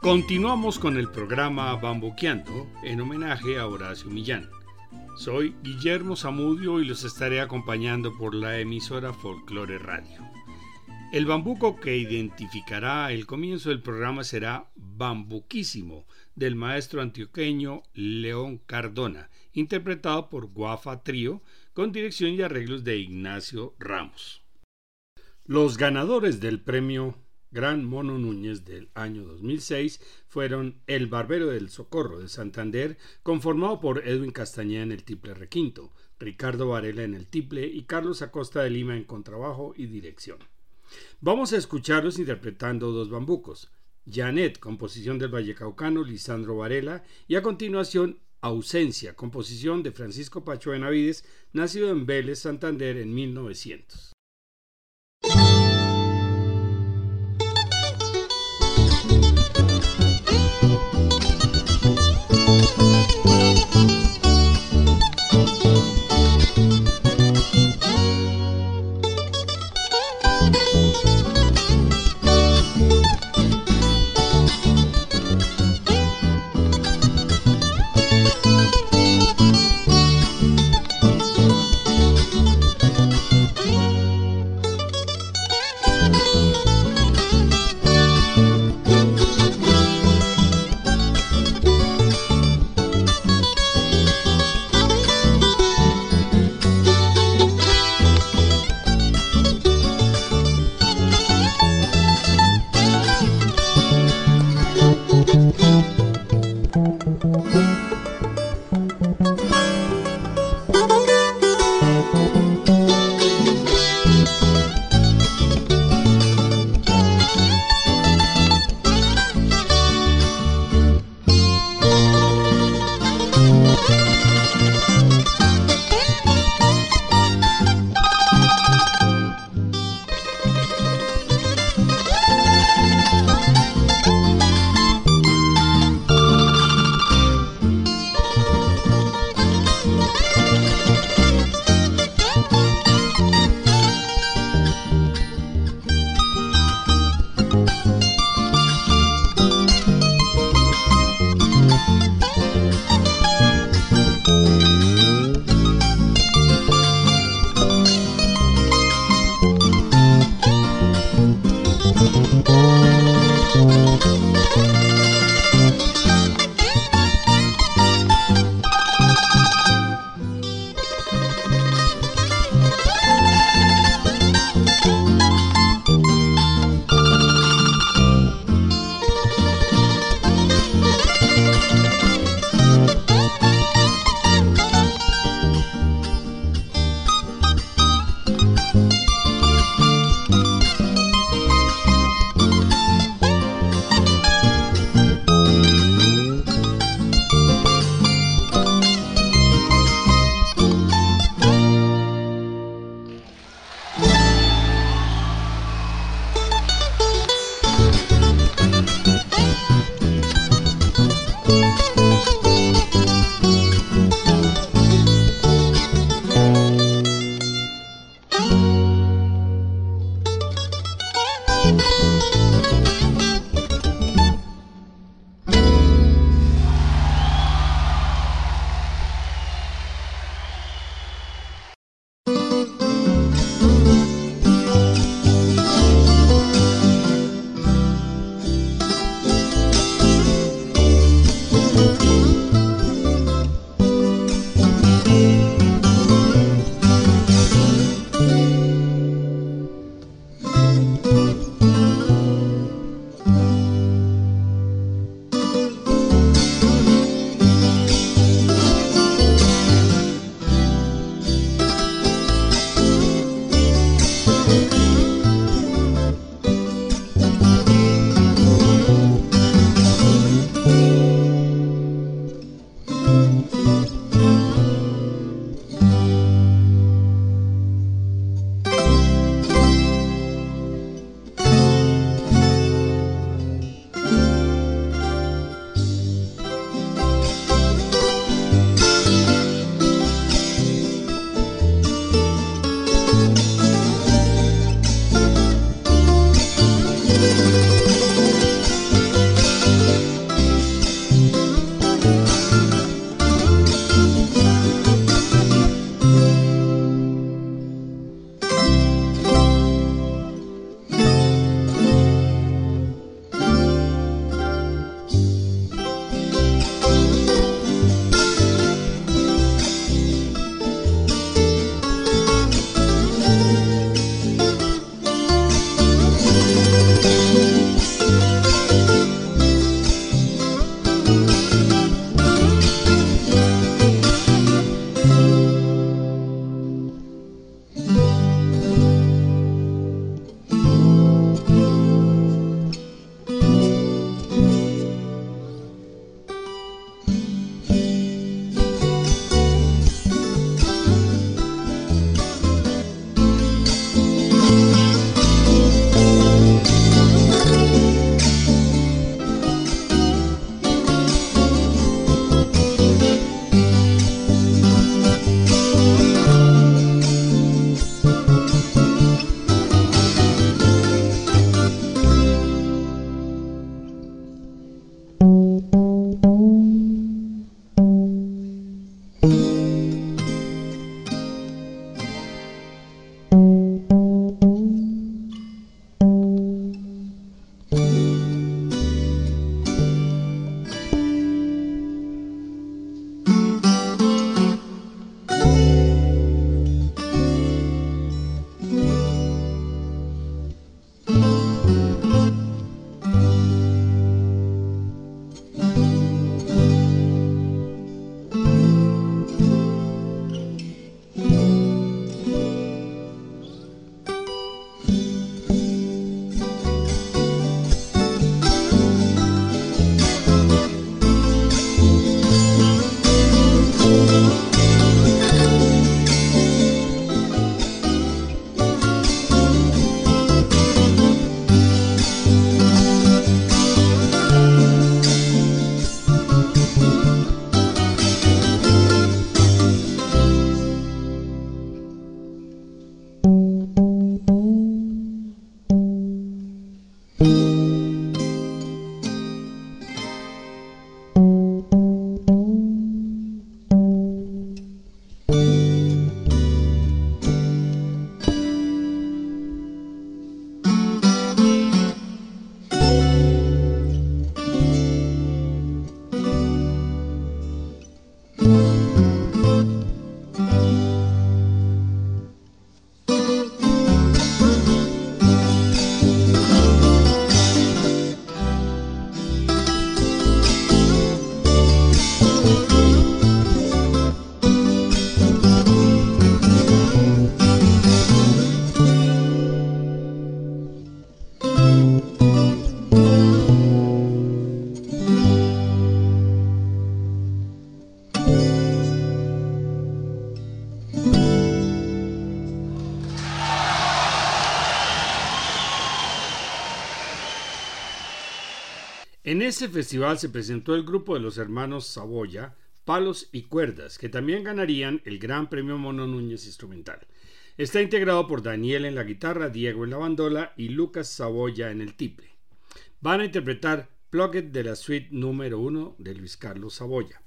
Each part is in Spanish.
Continuamos con el programa Bambuqueando en homenaje a Horacio Millán. Soy Guillermo Zamudio y los estaré acompañando por la emisora Folklore Radio. El bambuco que identificará el comienzo del programa será Bambuquísimo, del maestro antioqueño León Cardona, interpretado por Guafa Trío, con dirección y arreglos de Ignacio Ramos. Los ganadores del premio Gran Mono Núñez del año 2006 fueron El Barbero del Socorro de Santander, conformado por Edwin Castañeda en el tiple requinto, Ricardo Varela en el tiple y Carlos Acosta de Lima en contrabajo y dirección. Vamos a escucharlos interpretando dos bambucos. Janet, composición del Vallecaucano, Lisandro Varela, y a continuación Ausencia, composición de Francisco Pacho Benavides, nacido en Vélez, Santander en 1900. En ese festival se presentó el grupo de los hermanos Saboya, Palos y Cuerdas, que también ganarían el Gran Premio Mono Núñez Instrumental. Está integrado por Daniel en la guitarra, Diego en la bandola y Lucas Saboya en el tiple. Van a interpretar Plugged de la suite número uno de Luis Carlos Saboya.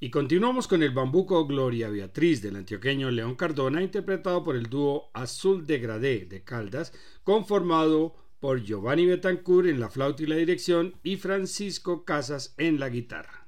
Y continuamos con el bambuco Gloria Beatriz del antioqueño León Cardona, interpretado por el dúo Azul de Gradé de Caldas, conformado por Giovanni Betancourt en la flauta y la dirección y Francisco Casas en la guitarra.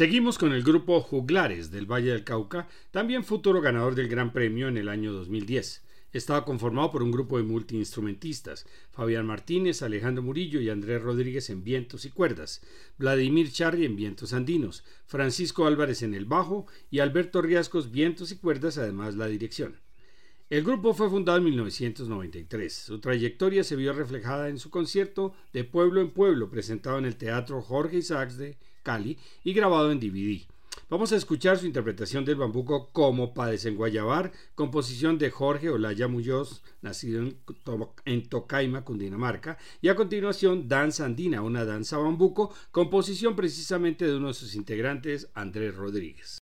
Seguimos con el grupo Juglares del Valle del Cauca, también futuro ganador del Gran Premio en el año 2010. Estaba conformado por un grupo de multiinstrumentistas, Fabián Martínez, Alejandro Murillo y Andrés Rodríguez en vientos y cuerdas, Vladimir Charri en vientos andinos, Francisco Álvarez en el bajo y Alberto Riascos vientos y cuerdas, además la dirección. El grupo fue fundado en 1993. Su trayectoria se vio reflejada en su concierto de Pueblo en Pueblo, presentado en el Teatro Jorge Isaacs de Cali y grabado en DVD. Vamos a escuchar su interpretación del bambuco como para desenguayabar, composición de Jorge Olaya Muñoz, nacido en, Tocaima, Cundinamarca, y a continuación Danza Andina, una danza bambuco, composición precisamente de uno de sus integrantes, Andrés Rodríguez.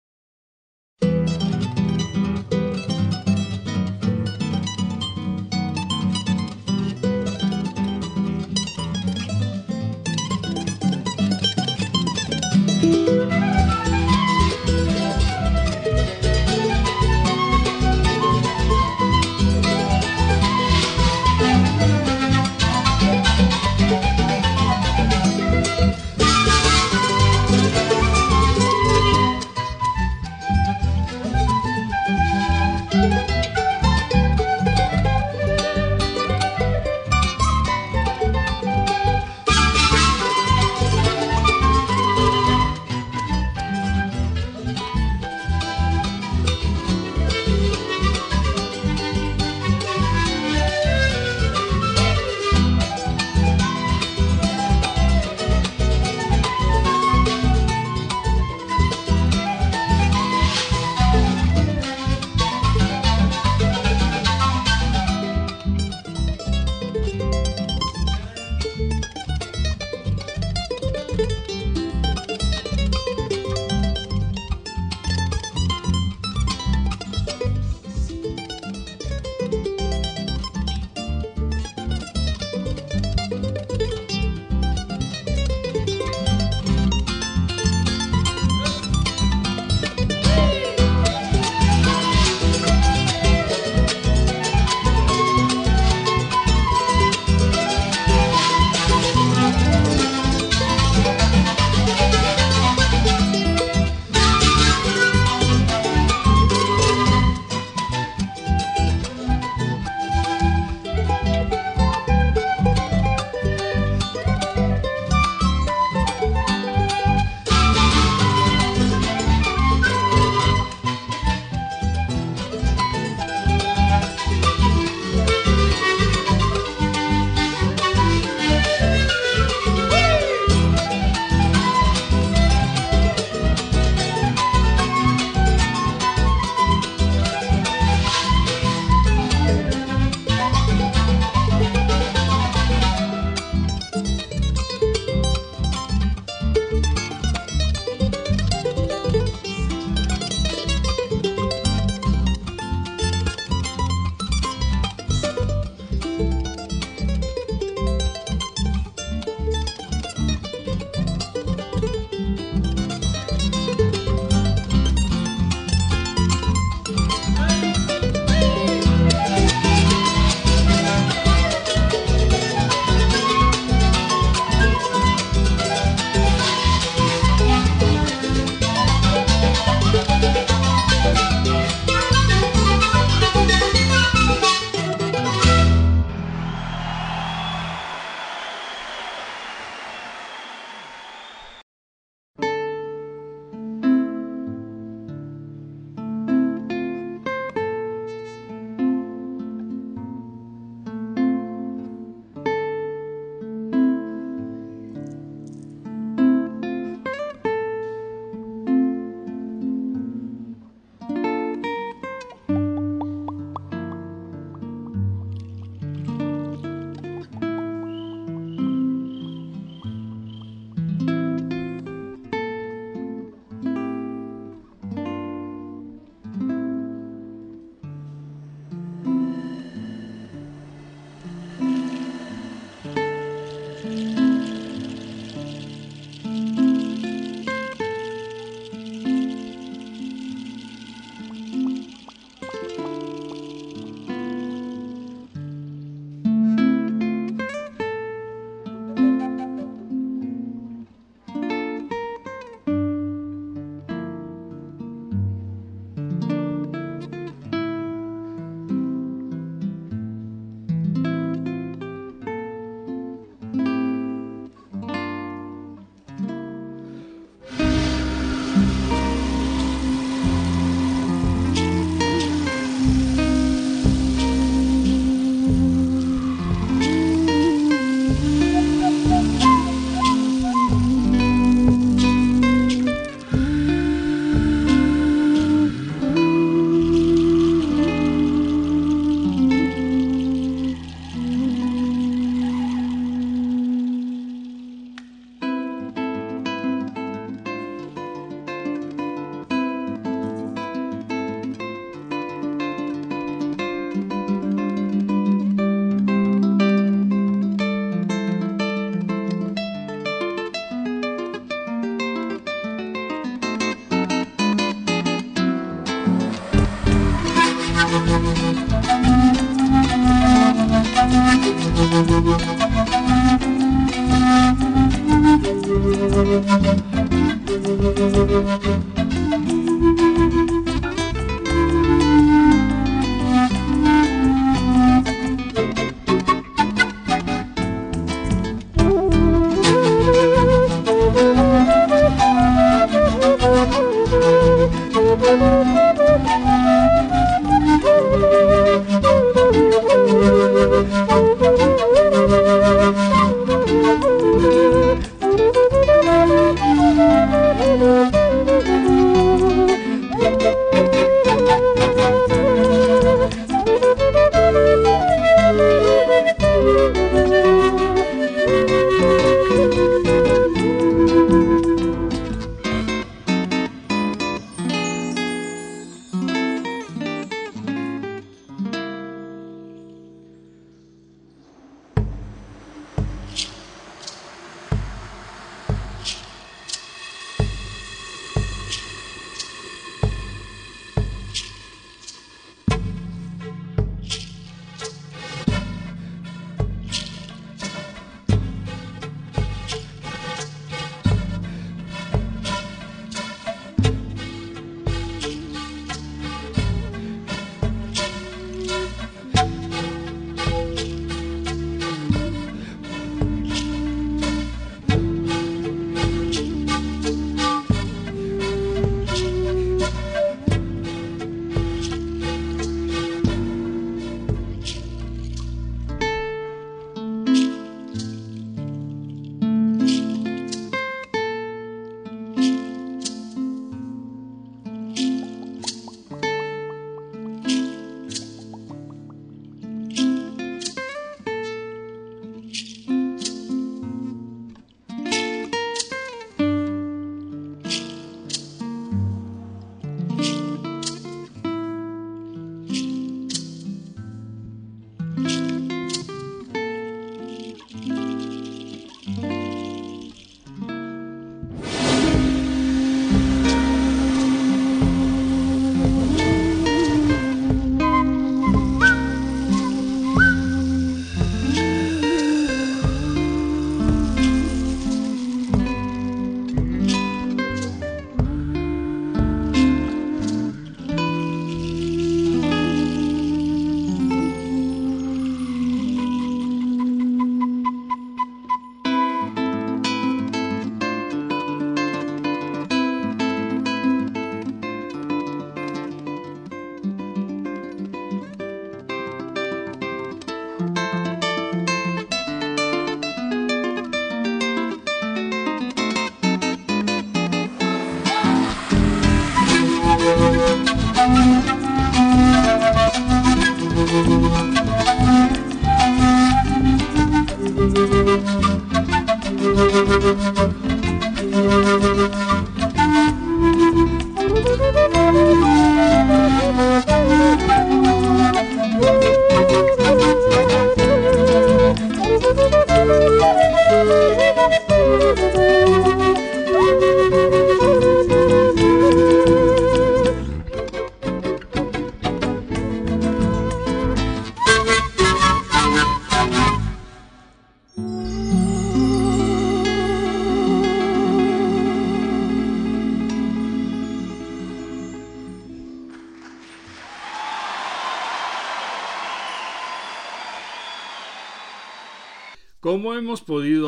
Como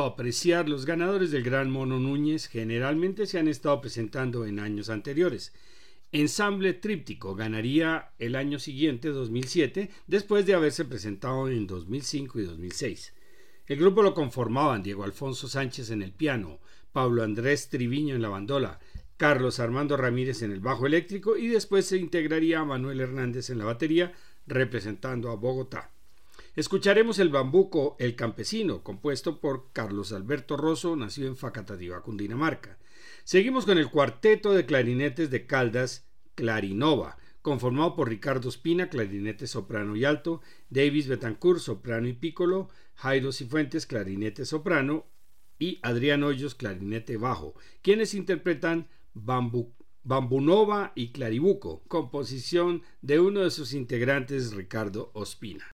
apreciar, los ganadores del Gran Mono Núñez generalmente se han estado presentando en años anteriores. Ensamble Tríptico ganaría el año siguiente, 2007, después de haberse presentado en 2005 y 2006. El grupo lo conformaban Diego Alfonso Sánchez en el piano, Pablo Andrés Triviño en la bandola, Carlos Armando Ramírez en el bajo eléctrico y después se integraría Manuel Hernández en la batería, representando a Bogotá. Escucharemos el bambuco El Campesino, compuesto por Carlos Alberto Rosso, nacido en Facatativá, Cundinamarca. Seguimos con el cuarteto de clarinetes de Caldas, Clarinova, conformado por Ricardo Espina, clarinete soprano y alto, Davis Betancourt, soprano y pícolo, Jairo Cifuentes, clarinete soprano y Adrián Hoyos, clarinete bajo, quienes interpretan Bambunova y Claribuco, composición de uno de sus integrantes, Ricardo Ospina.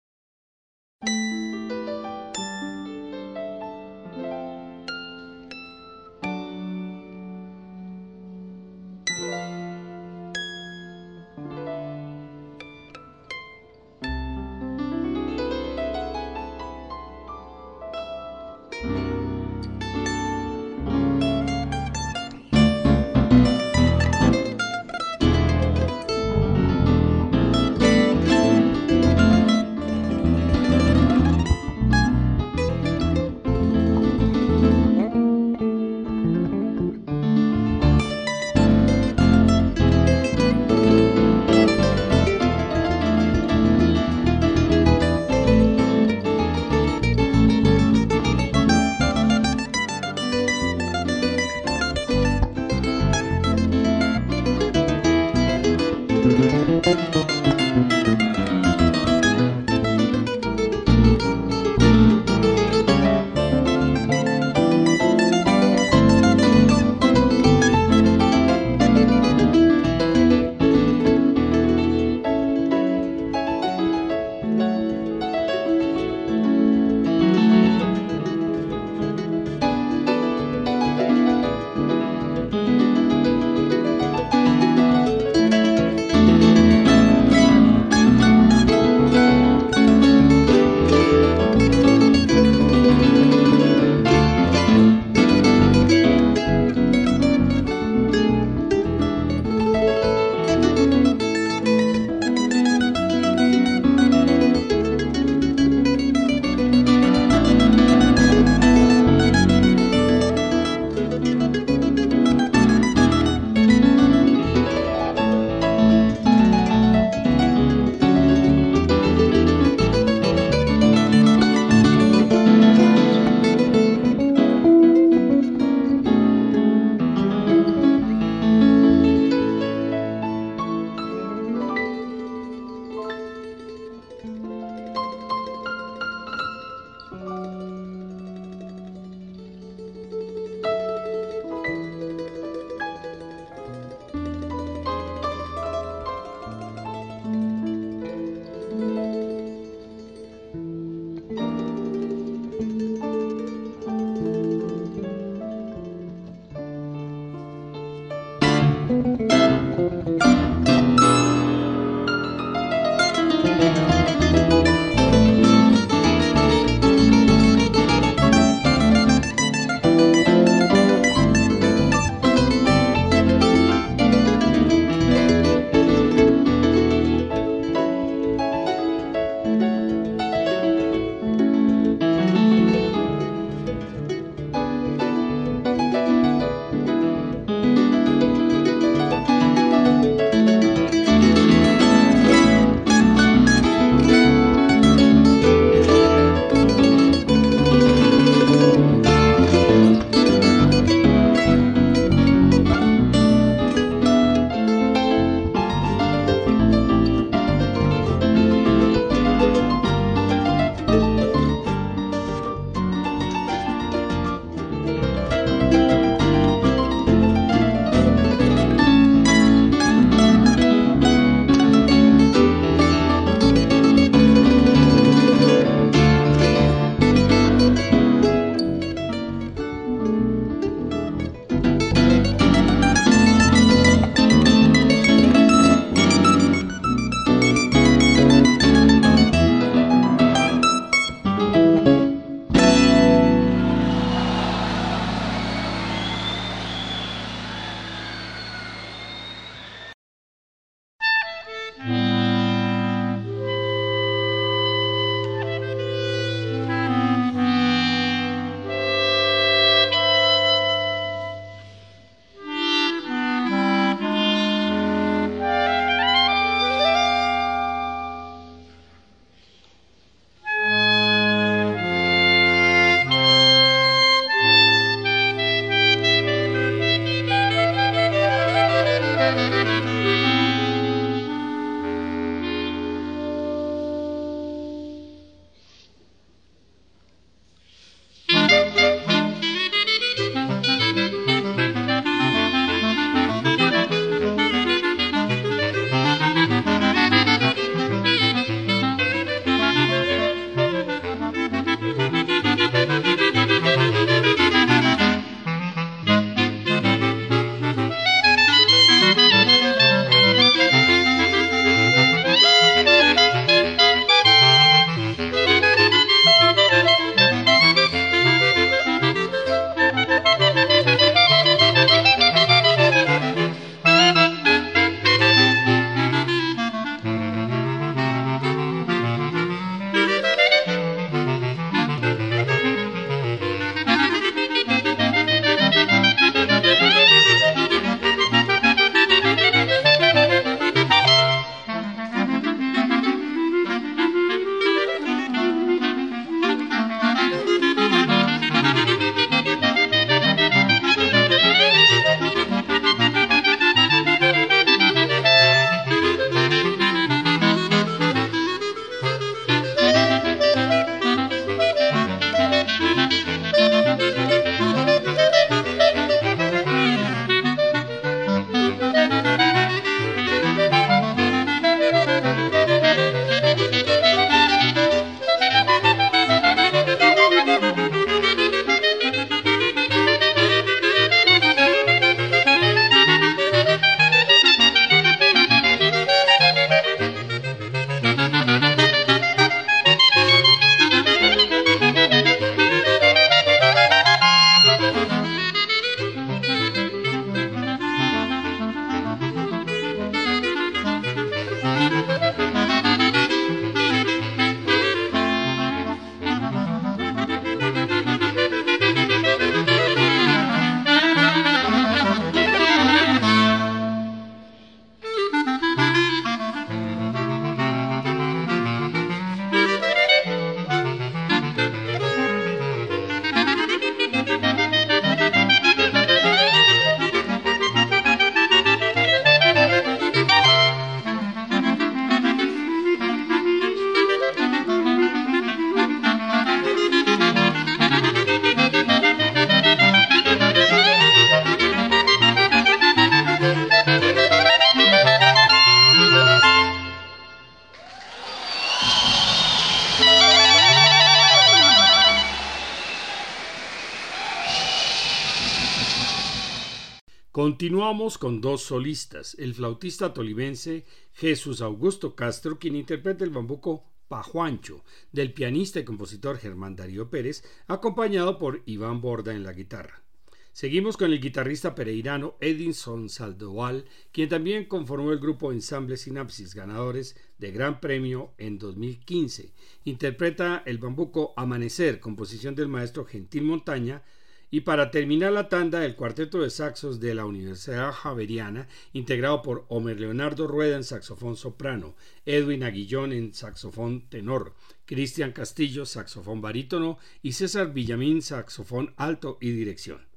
Continuamos con dos solistas, el flautista tolimense Jesús Augusto Castro, quien interpreta el bambuco Pajuancho, del pianista y compositor Germán Darío Pérez, acompañado por Iván Borda en la guitarra. Seguimos con el guitarrista pereirano Edinson Saldoval, quien también conformó el grupo Ensamble Sinapsis, ganadores de Gran Premio en 2015. Interpreta el bambuco Amanecer, composición del maestro Gentil Montaña, y para terminar la tanda, el cuarteto de saxos de la Universidad Javeriana, integrado por Homer Leonardo Rueda en saxofón soprano, Edwin Aguillón en saxofón tenor, Cristian Castillo, saxofón barítono y César Villamín, saxofón alto y dirección.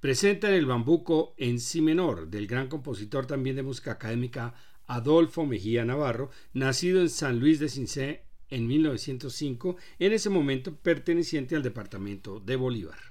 Presentan el bambuco en si menor del gran compositor también de música académica Adolfo Mejía Navarro, nacido en San Luis de Cincé en 1905, en ese momento perteneciente al departamento de Bolívar.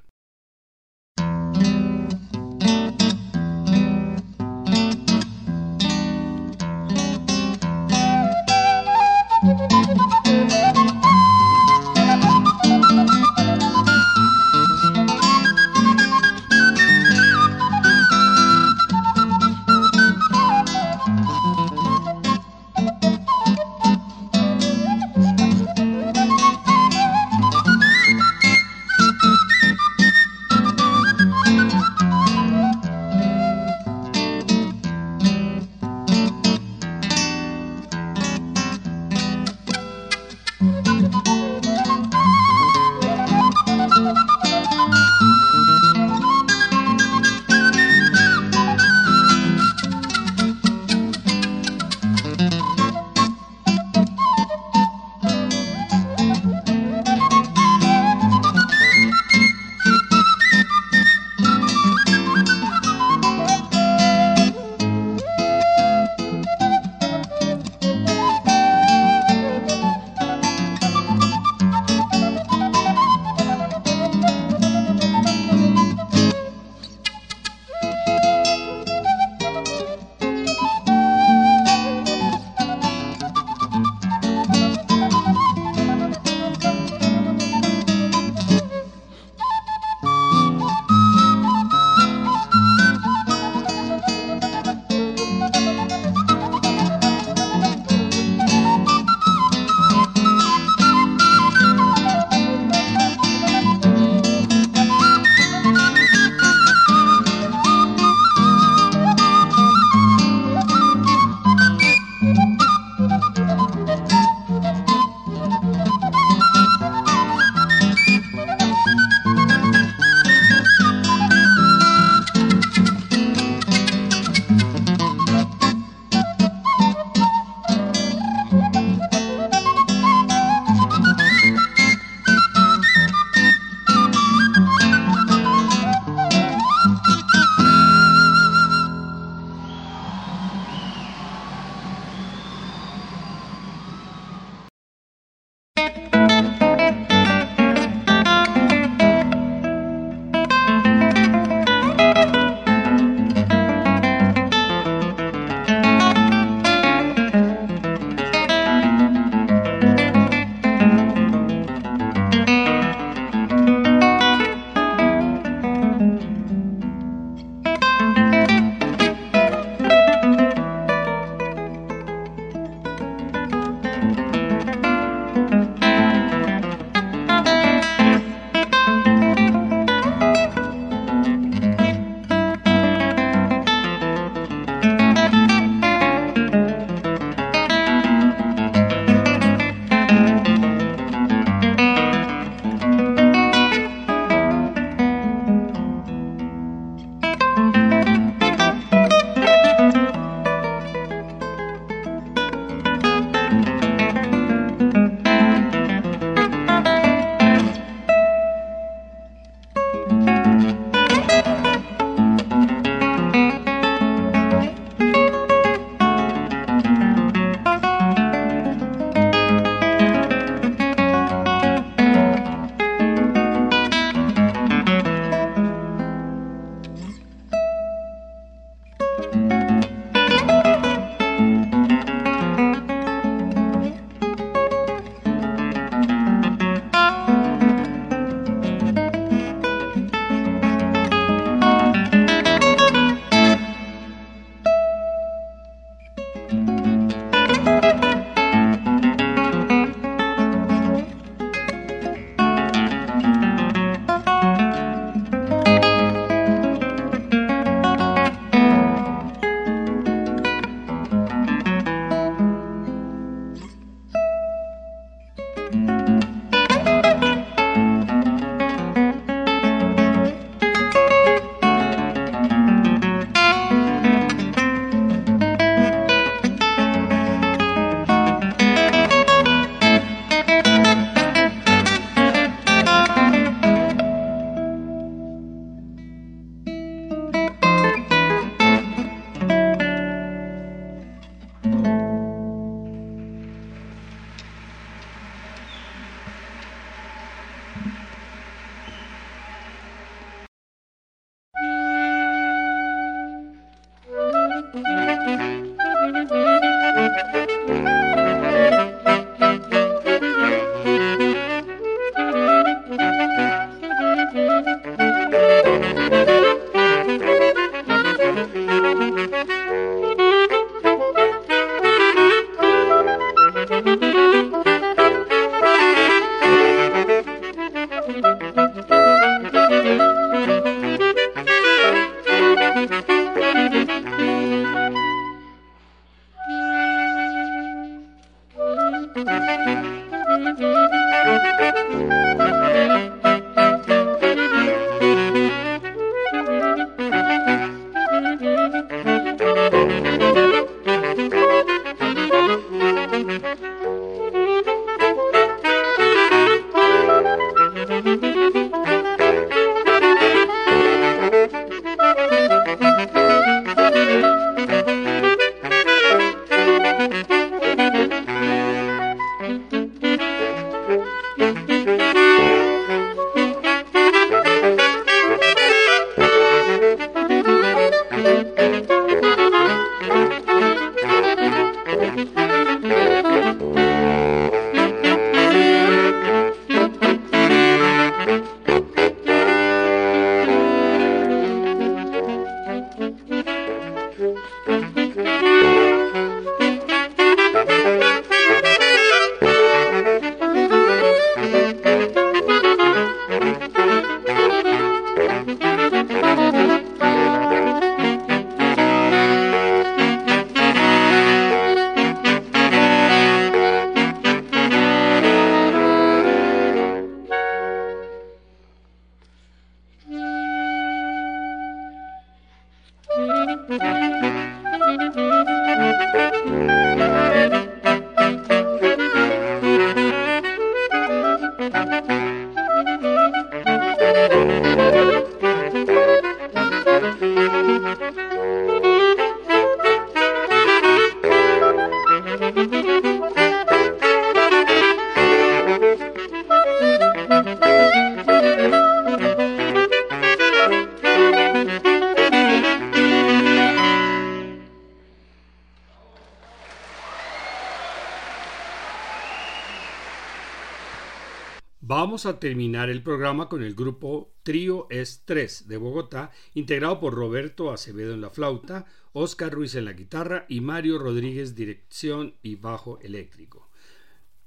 Vamos a terminar el programa con el grupo Trío S3 de Bogotá, integrado por Roberto Acevedo en la flauta, Oscar Ruiz en la guitarra y Mario Rodríguez dirección y bajo eléctrico.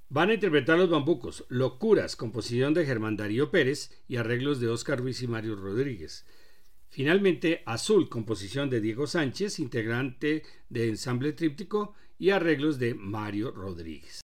Van a interpretar los bambucos Locuras, composición de Germán Darío Pérez y arreglos de Oscar Ruiz y Mario Rodríguez. Finalmente, Azul, composición de Diego Sánchez, integrante de Ensamble Tríptico y arreglos de Mario Rodríguez.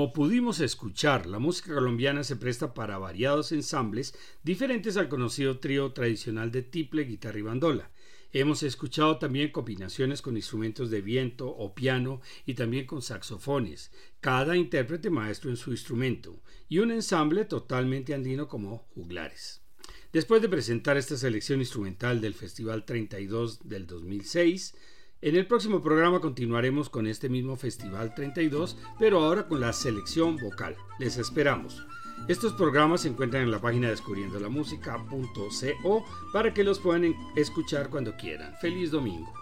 Como pudimos escuchar, la música colombiana se presta para variados ensambles diferentes al conocido trío tradicional de tiple, guitarra y bandola. Hemos escuchado también combinaciones con instrumentos de viento o piano y también con saxofones, cada intérprete maestro en su instrumento, y un ensamble totalmente andino como juglares. Después de presentar esta selección instrumental del Festival 32 del 2006, en el próximo programa continuaremos con este mismo Festival 32, pero ahora con la selección vocal. Les esperamos. Estos programas se encuentran en la página descubriendolamusica.co para que los puedan escuchar cuando quieran. Feliz domingo.